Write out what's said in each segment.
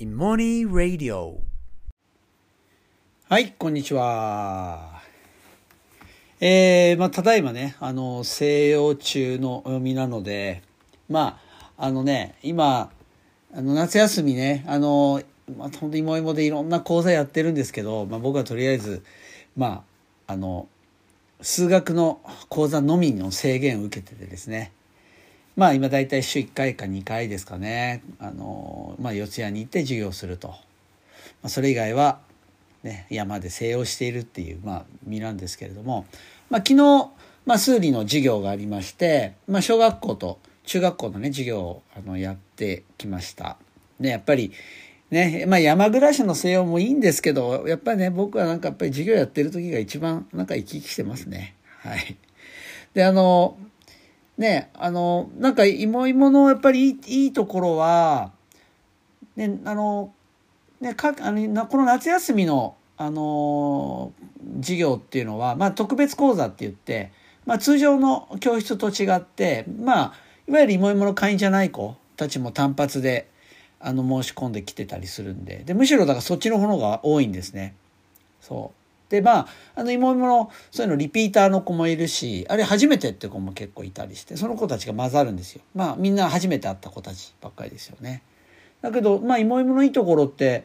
in Money Radio はい、こんにちは。えー、まあ、ただいまね、あの、西洋中の身なので、まあ、あのね、今、あの、夏休みね、あの、まあ、本当にもいもでいろんな講座やってるんですけど、まあ、僕はとりあえず、まあ、あの、数学の講座のみの制限を受けててですね、まあ今大体週1回か2回ですかね、あの、まあ四谷に行って授業すると。まあ、それ以外は、ね、山で静養しているっていう、まあ、身なんですけれども、まあ、昨日、まあ、数理の授業がありまして、まあ、小学校と中学校のね、授業をあのやってきました。ね、やっぱり、ね、まあ、山暮らしの静養もいいんですけど、やっぱりね、僕はなんかやっぱり授業やってる時が一番なんか生き生きしてますね。はい。で、あの、ね、あの、なんか、芋芋のやっぱりいいいいところは、ね、あの、ね、かあのこの夏休みの、あの授業っていうのは、まあ、特別講座って言って、まあ、通常の教室と違って、まあ、いわゆる芋芋の会員じゃない子たちも単発であの申し込んできてたりするんででむしろだからそっちの方が多いんですね。そうでまああの芋芋のそういうのリピーターの子もいるしあれ初めてって子も結構いたりしてその子たちが混ざるんですよ。まあみんな初めて会った子たちばっかりですよね。だけどまあ芋芋のいいところって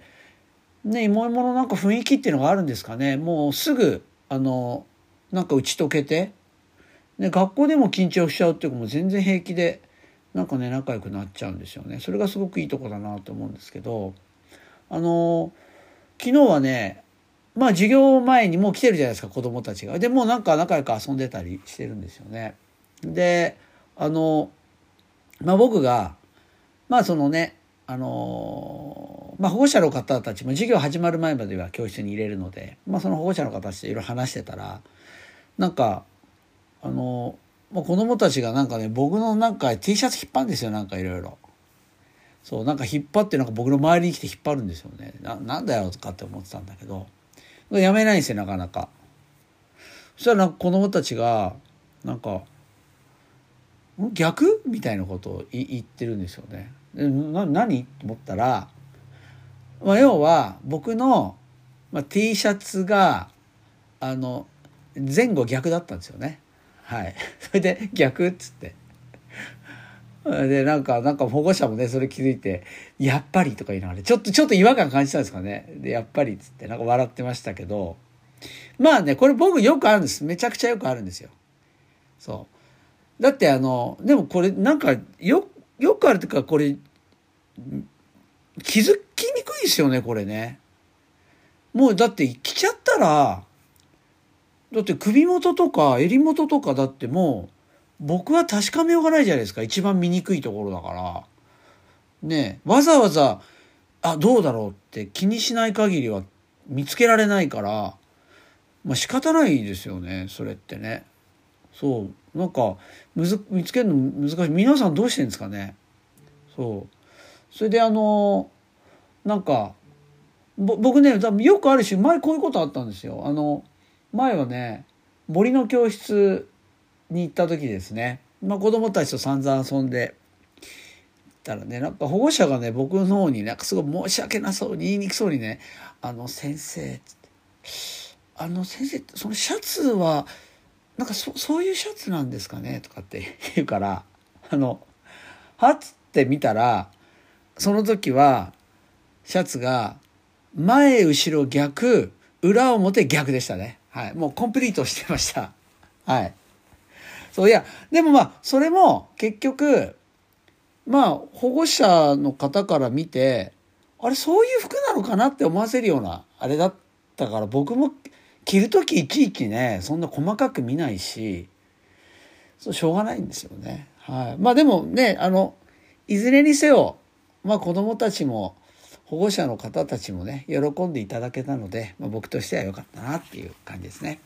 ね芋芋のなんか雰囲気っていうのがあるんですかねもうすぐあのなんか打ち解けて、ね、学校でも緊張しちゃうっていう子も全然平気でなんかね仲良くなっちゃうんですよねそれがすごくいいとこだなと思うんですけどあの昨日はねまあ授業前にもう来てるじゃないですか子供たちが。でもうなんか仲良く遊んでたりしてるんですよね。であのまあ僕がまあそのねあのまあ保護者の方たちも授業始まる前までは教室に入れるので、まあ、その保護者の方たちといろいろ話してたらなんかあの、まあ、子供たちがなんかね僕のなんか T シャツ引っ張るんですよなんかいろいろ。そうなんか引っ張ってなんか僕の周りに来て引っ張るんですよね。ななんだよとかって思ってたんだけど。やめないんですよなかなか。そしたらなんか子供たちがなんか「逆?」みたいなことを言ってるんですよね。な何？と思ったら、まあ、要は僕の、まあ、T シャツがあの前後逆だったんですよね。はい。それで逆っつって。で、なんか、なんか保護者もね、それ気づいて、やっぱりとか言いながら、ちょっと、ちょっと違和感感じたんですかね。で、やっぱりっつって、なんか笑ってましたけど、まあね、これ僕よくあるんです。めちゃくちゃよくあるんですよ。そう。だってあの、でもこれなんか、よ、よくあるっていうか、これ、気づきにくいですよね、これね。もうだって来ちゃったら、だって首元とか襟元とかだってもう、僕は確かめようがないじゃないですか。一番醜いところだから。ねわざわざあどうだろうって気にしない限りは見つけられないからまあ仕方ないですよねそれってね。そう。なんかむず見つけるの難しい。皆さんどうしてんですかね。そう。それであのなんか僕ねよくあるし前こういうことあったんですよ。あの前はね森の教室に行った時ですね、まあ、子供たちと散々遊んでたらねなんか保護者がね僕の方になんかすごい申し訳なそうに言いにくそうにね「あの先生」あの先生そのシャツはなんかそそういうシャツなんですかね?」とかって 言うからあのはっって見たらその時はシャツが前後ろ逆裏表逆でしたね。はい。もうコンプリートしてました。はい。そういやでもまあそれも結局まあ保護者の方から見てあれそういう服なのかなって思わせるようなあれだったから僕も着る時いちいちねそんな細かく見ないしそうしょうがないんですよね。はい、まあでもねあのいずれにせよまあ子供たちも保護者の方たちもね喜んでいただけたので、まあ、僕としては良かったなっていう感じですね。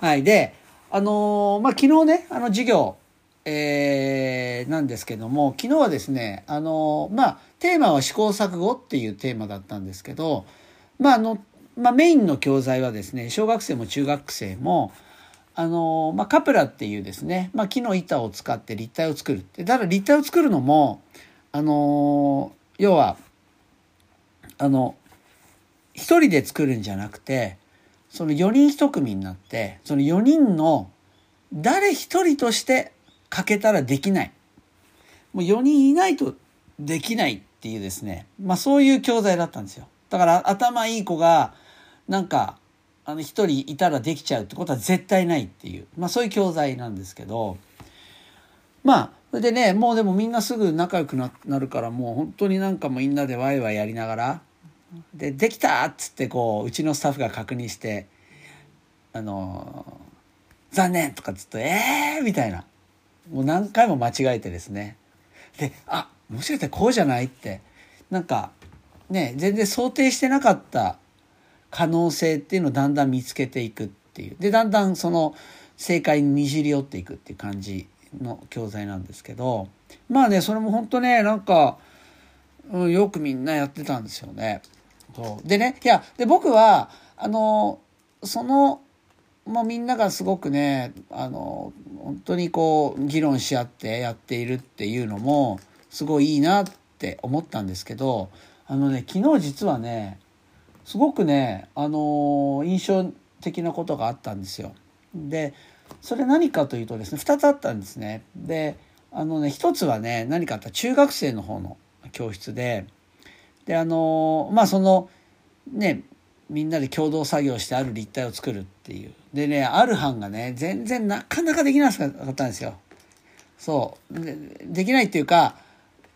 はいであの、まあ、昨日ね、あの授業、えー、なんですけども、昨日はですね、あの、まあ、テーマは試行錯誤っていうテーマだったんですけど、まあ、あの、まあ、メインの教材はですね、小学生も中学生も、あのまあ、カプラっていうですね、まあ、木の板を使って立体を作る。で、ただ立体を作るのも、あの要は、あの一人で作るんじゃなくてその4人一組になってその4人の誰一人としてかけたらできない。もう4人いないとできないっていうですね。まあそういう教材だったんですよ。だから頭いい子がなんかあの一人いたらできちゃうってことは絶対ないっていう。まあそういう教材なんですけど。まあそれでねもうでもみんなすぐ仲良くなるからもう本当になんかもみんなでワイワイやりながらで「できた!」っつってこううちのスタッフが確認して「あの残念!」とかっつって「ええー!」みたいなもう何回も間違えてですねで「あもしかしてこうじゃない?」ってなんかね全然想定してなかった可能性っていうのをだんだん見つけていくっていうでだんだんその正解ににじり寄っていくっていう感じの教材なんですけどまあねそれも本当ねなんか、うん、よくみんなやってたんですよね。そうでねいやで僕はあのその、まあ、みんながすごくねあの本当にこう議論し合ってやっているっていうのもすごいいいなって思ったんですけどあのね昨日実はねすごくねあの印象的なことがあったんですよ。でそれ何かというとですね2つあったんですね。であのね一つはね何かあった中学生の方の教室でであのまあそのねみんなで共同作業してある立体を作るっていうでねある班がね全然なかなかできなかったんですよ。そうできないっていうか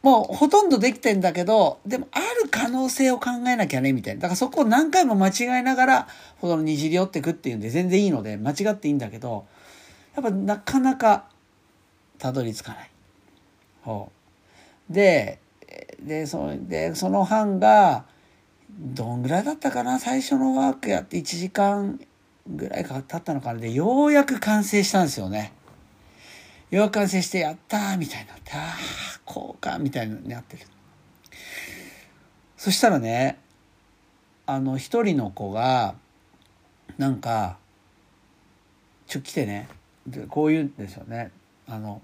もうほとんどできてんだけどでもある可能性を考えなきゃねみたいなだからそこを何回も間違えながらほどのにじり寄ってくっていうんで全然いいので間違っていいんだけどやっぱなかなかたどり着かない。ほうででそでその班がどんぐらいだったかな最初のワークやって1時間ぐらいか経ったのかなでようやく完成したんですよね。ようやく完成してやったーみたいになってああこうかみたいになってる。そしたらねあの一人の子がなんかちょ来てねでこう言うんですよね。あの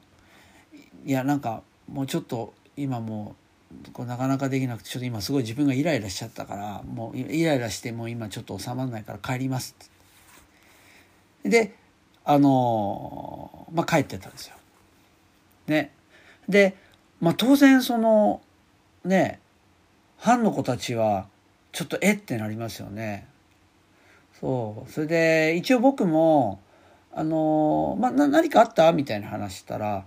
いやなんかもうちょっと今もうこうなかなかできなくてちょっと今すごい自分がイライラしちゃったからもうイライラしてもう今ちょっと収まらないから帰りますであのまあ帰ってたんですよ。ね。で、まあ、当然そのね班の子たちはちょっとえってなりますよね。そうそれで一応僕もあのまあ、何かあった？みたいな話したら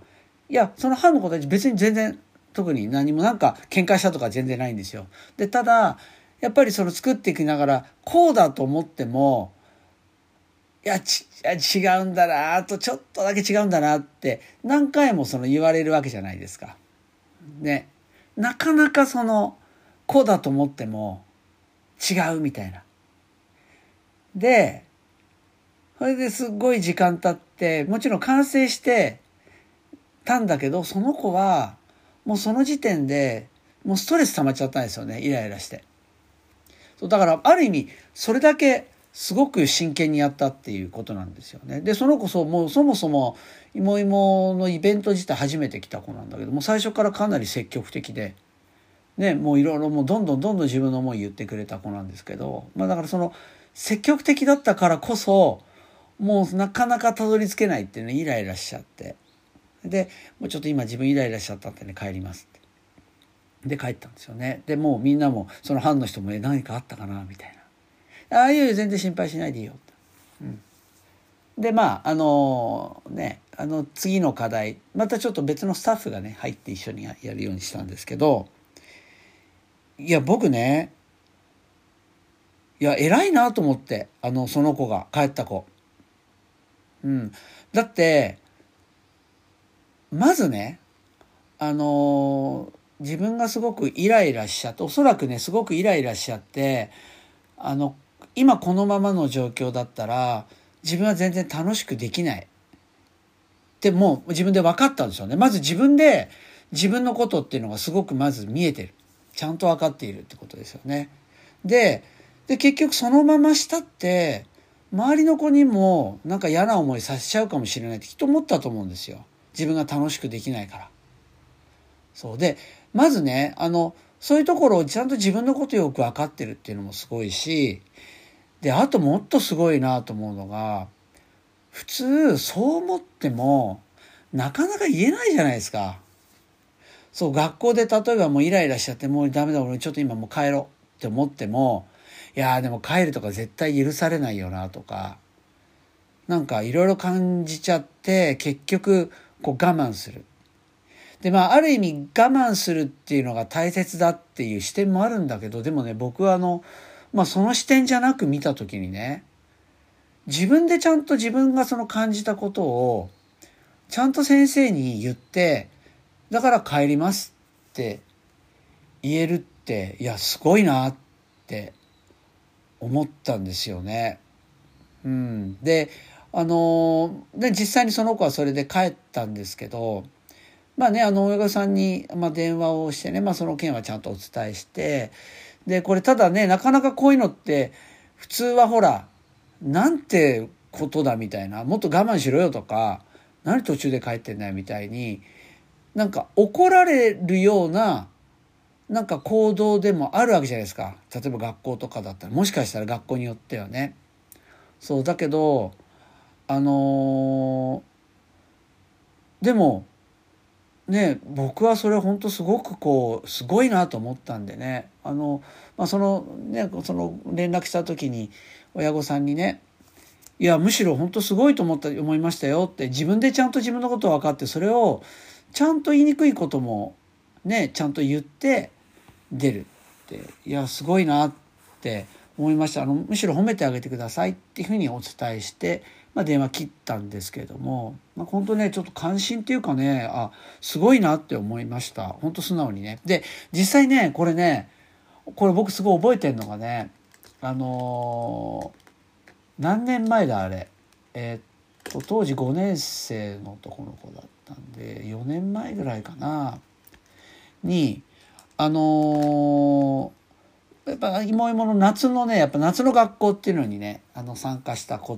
いやその班の子たち別に全然特に何もなんか喧嘩したとか全然ないんですよ。でただやっぱりその作っていきながらこうだと思ってもいやち違うんだなあとちょっとだけ違うんだなって何回もその言われるわけじゃないですか。ねなかなかそのこうだと思っても違うみたいな。でそれですっごい時間経ってもちろん完成してたんだけどその子はもうその時点でもうストレス溜まっちゃったんですよねイライラして。そうだからある意味それだけすごく真剣にやったっていうことなんですよね。でその子そもうそもそもいもいものイベント自体初めて来た子なんだけども最初からかなり積極的で。ね、もういろいろもうどんどんどんどん自分の思い言ってくれた子なんですけど、まあだからその積極的だったからこそもうなかなかたどり着けないっていうのイライラしちゃってでもうちょっと今自分イライラしちゃったってね帰りますって。で帰ったんですよね。でもうみんなもその班の人も「え何かあったかな?」みたいな「ああいや全然心配しないでいいよ」うん、でまああのねあの次の課題。またちょっと別のスタッフがね入って一緒にやるようにしたんですけど。いや僕ねいや偉いなと思ってあのその子が帰った子。うん、だってまずねあの自分がすごくイライラしちゃっておそらくねすごくイライラしちゃってあの今このままの状況だったら自分は全然楽しくできないってもう自分で分かったんですよね。まず自分で自分のことっていうのがすごくまず見えてる。ちゃんと分かっているってことですよね。で、で結局そのまましたって、周りの子にもなんか嫌な思いさせちゃうかもしれないってきっと思ったと思うんですよ。自分が楽しくできないから。そうで、まずね、あの、そういうところをちゃんと自分のことよく分かってるっていうのもすごいし、で、あともっとすごいなと思うのが、普通そう思ってもなかなか言えないじゃないですか。そう、学校で例えばもうイライラしちゃってもうダメだ俺ちょっと今もう帰ろうって思っても、いやでも帰るとか絶対許されないよなとか、なんかいろいろ感じちゃって結局こう我慢する。でまあある意味我慢するっていうのが大切だっていう視点もあるんだけどでもね僕はあの、まあ、その視点じゃなく見た時にね自分でちゃんと自分がその感じたことをちゃんと先生に言ってだから帰りますって言えるっていやすごいなって思ったんですよね。うん、であので実際にその子はそれで帰ったんですけどまあねあの親御さんに、まあ、電話をしてね、まあ、その件はちゃんとお伝えしてでこれただねなかなかこういうのって普通はほらなんてことだみたいなもっと我慢しろよとか何途中で帰ってんだよみたいになんか怒られるようななんか行動でもあるわけじゃないですか。例えば学校とかだったらもしかしたら学校によってはね。そうだけどあのー、でもね僕はそれ本当すごくこうすごいなと思ったんでね。あの、まあ、そのねその連絡した時に親御さんにねいやむしろ本当すごいと思った思いましたよって自分でちゃんと自分のことを分かってそれをちゃんと言いにくいこともねちゃんと言って出るって。いやすごいなって思いました。あのむしろ褒めてあげてくださいっていうふうにお伝えしてまあ、電話切ったんですけれども、まあ、本当ねちょっと関心っていうかねあすごいなって思いました。本当素直にね。で実際ねこれねこれ僕すごい覚えてるのがねあのー、何年前だあれ。えー、っと当時5年生の男の子だったんで4年前ぐらいかな。にあのー、やっぱ芋芋の夏のねやっぱ夏の学校っていうのにねあの参加した子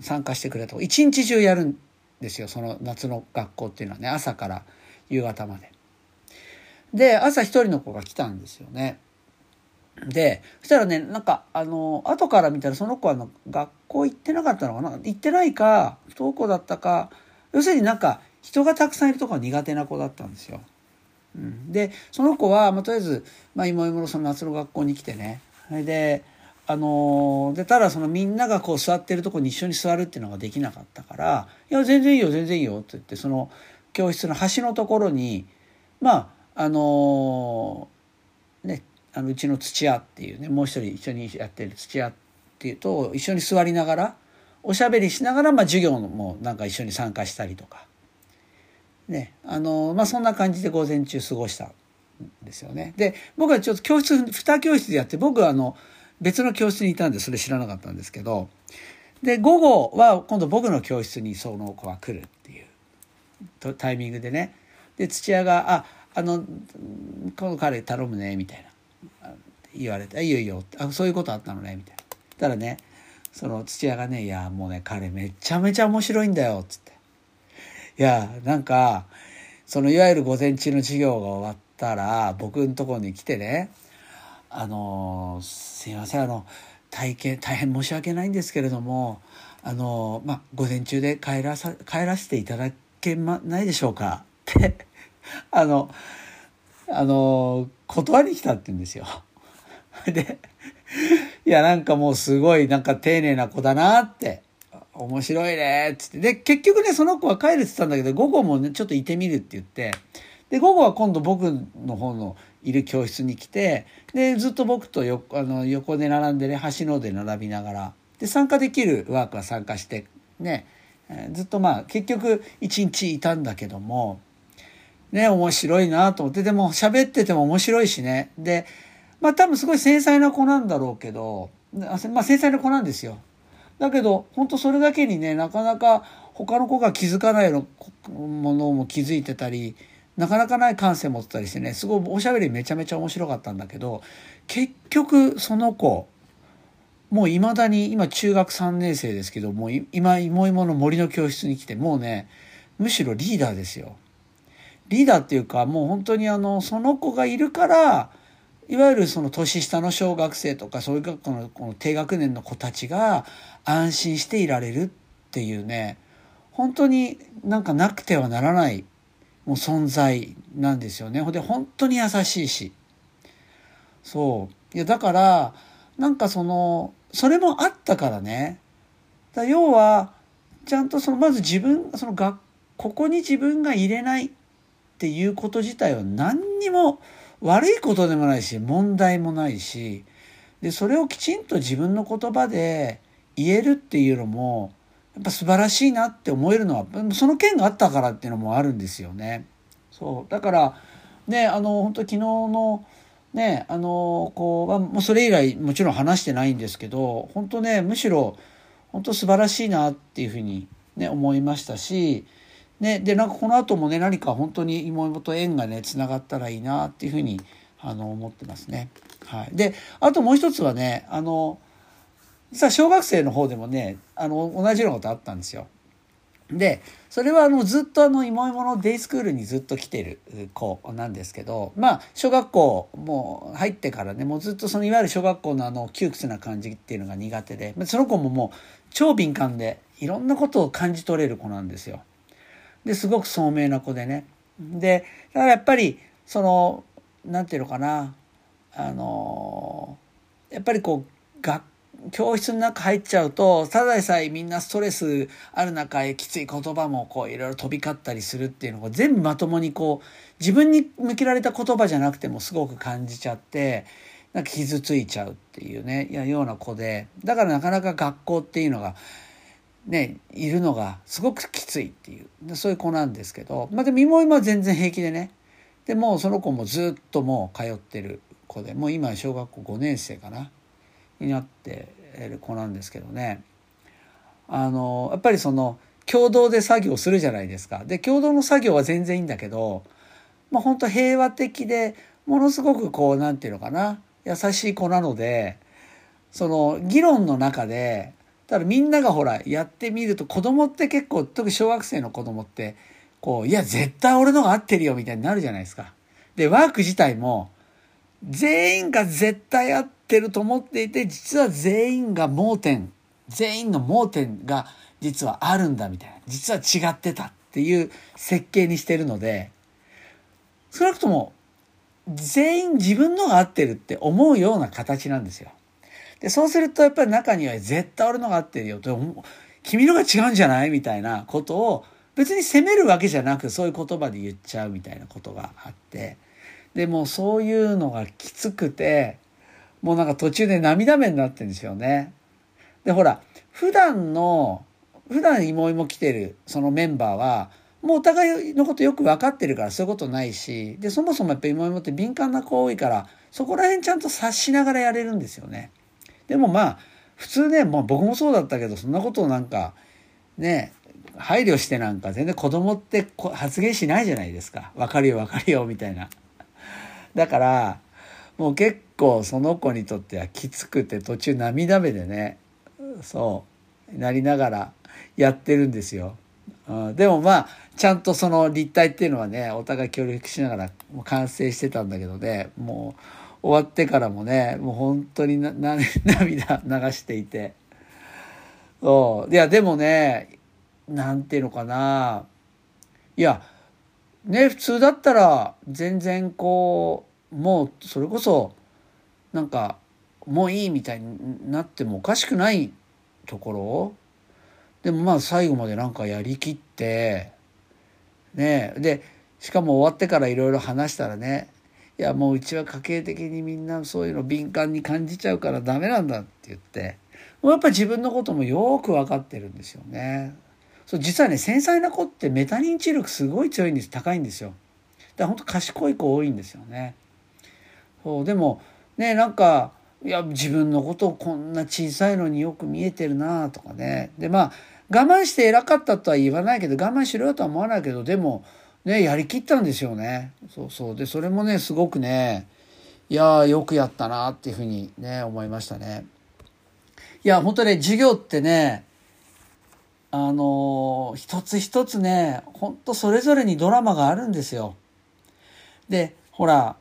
参加してくれた一日中やるんですよその夏の学校っていうのはね朝から夕方まで。で朝一人の子が来たんですよね。でそしたらねなんかあの後から見たらその子はの学校行ってなかったのかな？行ってないか不登校だったか要するになんか人がたくさんいるとこは苦手な子だったんですよ。うん、でその子は、まあ、とりあえず、まあ、芋芋のその夏の学校に来てねそれであのでただそのみんながこう座ってるとこに一緒に座るっていうのができなかったから「いや全然いいよ全然いいよ」って言ってその教室の端のところにまああのねあのうちの土屋っていうねもう一人一緒にやってる土屋っていうと一緒に座りながらおしゃべりしながら、まあ、授業もなんか一緒に参加したりとか。ねあのまあ、そんな感じで午前中過ごしたんですよね。で僕はちょっと教室2教室でやって僕はあの別の教室にいたんでそれ知らなかったんですけど。で午後は今度僕の教室にその子が来るっていう。タイミングでね。で土屋が「ああのこの彼頼むね」みたいな。言われて「いよいよ」あそういうことあったのねみたいな。たらねその土屋がね「いやもうね彼めちゃめちゃ面白いんだよ」っつって。いやなんかそのいわゆる午前中の授業が終わったら僕のとこに来てねあのすいませんあの大変大変申し訳ないんですけれどもあのまあ午前中で帰らさ帰らせていただけまないでしょうか？って あのあの断りに来たって言うんですよ。でいやなんかもうすごいなんか丁寧な子だなって面白いねっつってで結局ねその子は帰るって言ったんだけど午後もねちょっといてみるって言ってで午後は今度僕の方のいる教室に来てでずっと僕とよあの横で並んでね端ので並びながらで参加できるワークは参加してね、ずっとまあ結局一日いたんだけどもね面白いなと思ってでも喋ってても面白いしねでまあ多分すごい繊細な子なんだろうけどまあ繊細な子なんですよ。だけど本当それだけにねなかなか他の子が気づかないものも気づいてたりなかなかない感性持ってたりしてねすごいおしゃべりめちゃめちゃ面白かったんだけど結局その子もういまだに今中学3年生ですけどもう今芋芋の森の教室に来てもうねむしろリーダーですよ。リーダーっていうかもう本当にあのその子がいるからいわゆるその年下の小学生とかそういう学校のこの低学年の子たちが安心していられるっていうね本当になんかなくてはならないもう存在なんですよね。ほんで本当に優しいし。そう。いやだからなんかそのそれもあったからね。だ要はちゃんとそのまず自分その学ここに自分が入れないっていうこと自体は何にも悪いことでもないし問題もないしでそれをきちんと自分の言葉で言えるっていうのもやっぱ素晴らしいなって思えるのはその件があったからっていうのもあるんですよね。そうだからねあの本当昨日のねあのこうもうそれ以来もちろん話してないんですけど本当ねむしろ本当素晴らしいなっていうふうにね思いましたしね、でなんかこの後もね何か本当に妹と縁がねつながったらいいなっていうふうにあの思ってますね。はい、であともう一つはねあの実は小学生の方でもねあの同じようなことあったんですよ。でそれはあのずっとあの芋芋のデイスクールにずっと来てる子なんですけどまあ小学校もう入ってからねもうずっとそのいわゆる小学校のあの窮屈な感じっていうのが苦手でその子ももう超敏感でいろんなことを感じ取れる子なんですよ。ですごく聡明な子でねでだからやっぱりそのなんていうのかなあのやっぱりこう学教室の中入っちゃうとただでさえみんなストレスある中へきつい言葉もこういろいろ飛び交ったりするっていうのを全部まともにこう自分に向けられた言葉じゃなくてもすごく感じちゃってなんか傷ついちゃうっていうねいやような子でだからなかなか学校っていうのがね、いるのがすごくきついっていうそういう子なんですけど、まあ、でも妹は全然平気でねでもその子もずっともう通ってる子でもう今小学校5年生かな。になってる子なんですけどねあのやっぱりその共同で作業するじゃないですか。で共同の作業は全然いいんだけど、まあ、本当平和的でものすごくこう何て言うのかな優しい子なのでその議論の中でただみんながほらやってみると子供って結構特に小学生の子供ってこういや絶対俺のが合ってるよみたいになるじゃないですか。でワーク自体も全員が絶対合ってると思っていて実は全員が盲点。全員の盲点が実はあるんだみたいな。実は違ってたっていう設計にしてるので少なくとも全員自分のが合ってるって思うような形なんですよ。で、そうするとやっぱり中には絶対俺のが合ってるよと、君のが違うんじゃないみたいなことを別に責めるわけじゃなくそういう言葉で言っちゃうみたいなことがあって、でもそういうのがきつくて、もうなんか途中で涙目になってるんですよね。で、ほら、普段の、普段芋芋来てるそのメンバーは、もうお互いのことよく分かってるからそういうことないし、で、そもそもやっぱ芋芋って敏感な子多いから、そこら辺ちゃんと察しながらやれるんですよね。でもまあ普通ね、まあ、僕もそうだったけどそんなことをなんかね配慮してなんか全然子供って発言しないじゃないですか分かるよ分かるよみたいな。だからもう結構その子にとってはきつくて途中涙目でねそうなりながらやってるんですよ。うん、でもまあちゃんとその立体っていうのはねお互い協力しながら完成してたんだけどねもう終わってからもねもう本当にな 涙流していて。そう。いやでもねなんていうのかな。いやね普通だったら全然こうもうそれこそなんかもういいみたいになってもおかしくないところでもまあ最後までなんかやりきってねでしかも終わってからいろいろ話したらねいやもううちは家計的にみんなそういうの敏感に感じちゃうからダメなんだって言ってもうやっぱ自分のこともよく分かってるんですよね。そう実はね繊細な子ってメタ認知力すごい強いんです高いんですよ。だから本当賢い子多いんですよね。そうでもねなんかいや自分のことをこんな小さいのによく見えてるなとかねでまあ我慢して偉かったとは言わないけど我慢しろよとは思わないけどでもね、やりきったんですよね。そうそう。で、それもね、すごくね、いやよくやったなっていうふうにね、思いましたね。いや、本当ね、授業ってね、あの一つ一つね、本当それぞれにドラマがあるんですよ。で、ほら、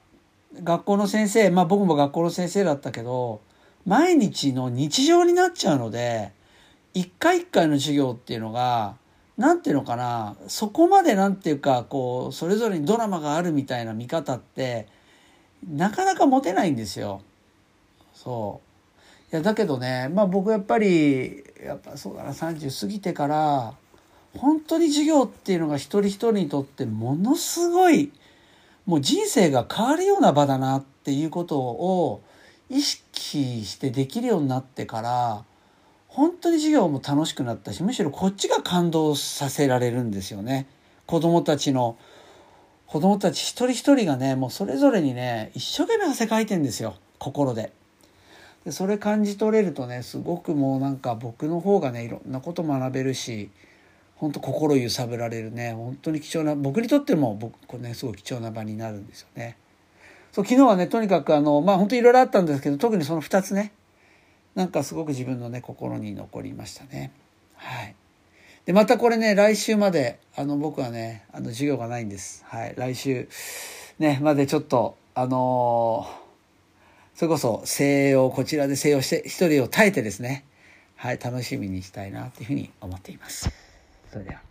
学校の先生まあ僕も学校の先生だったけど毎日の日常になっちゃうので一回一回の授業っていうのが何ていうのかなそこまで何ていうかこうそれぞれにドラマがあるみたいな見方ってなかなか持てないんですよ。そういやだけどねまあ僕やっぱりやっぱそうだな30過ぎてから本当に授業っていうのが一人一人にとってものすごいもう人生が変わるような場だなっていうことを意識してできるようになってから本当に授業も楽しくなったしむしろこっちが感動させられるんですよね。子供たちの子供たち一人一人がねもうそれぞれにね一生懸命汗かいてんですよ心で。でそれ感じ取れるとねすごくもうなんか僕の方がねいろんなこと学べるし本当心揺さぶられるね本当に貴重な僕にとっても僕これねすごい貴重な場になるんですよね。そう昨日はねとにかくあのまあ本当いろいろあったんですけど特にその2つねなんかすごく自分のね心に残りましたね。はい。でまたこれね来週まであの僕はねあの授業がないんです。はい。来週ねまでちょっとあのー、それこそ静養こちらで静養して一人を耐えてですねはい楽しみにしたいなというふうに思っています。それでは。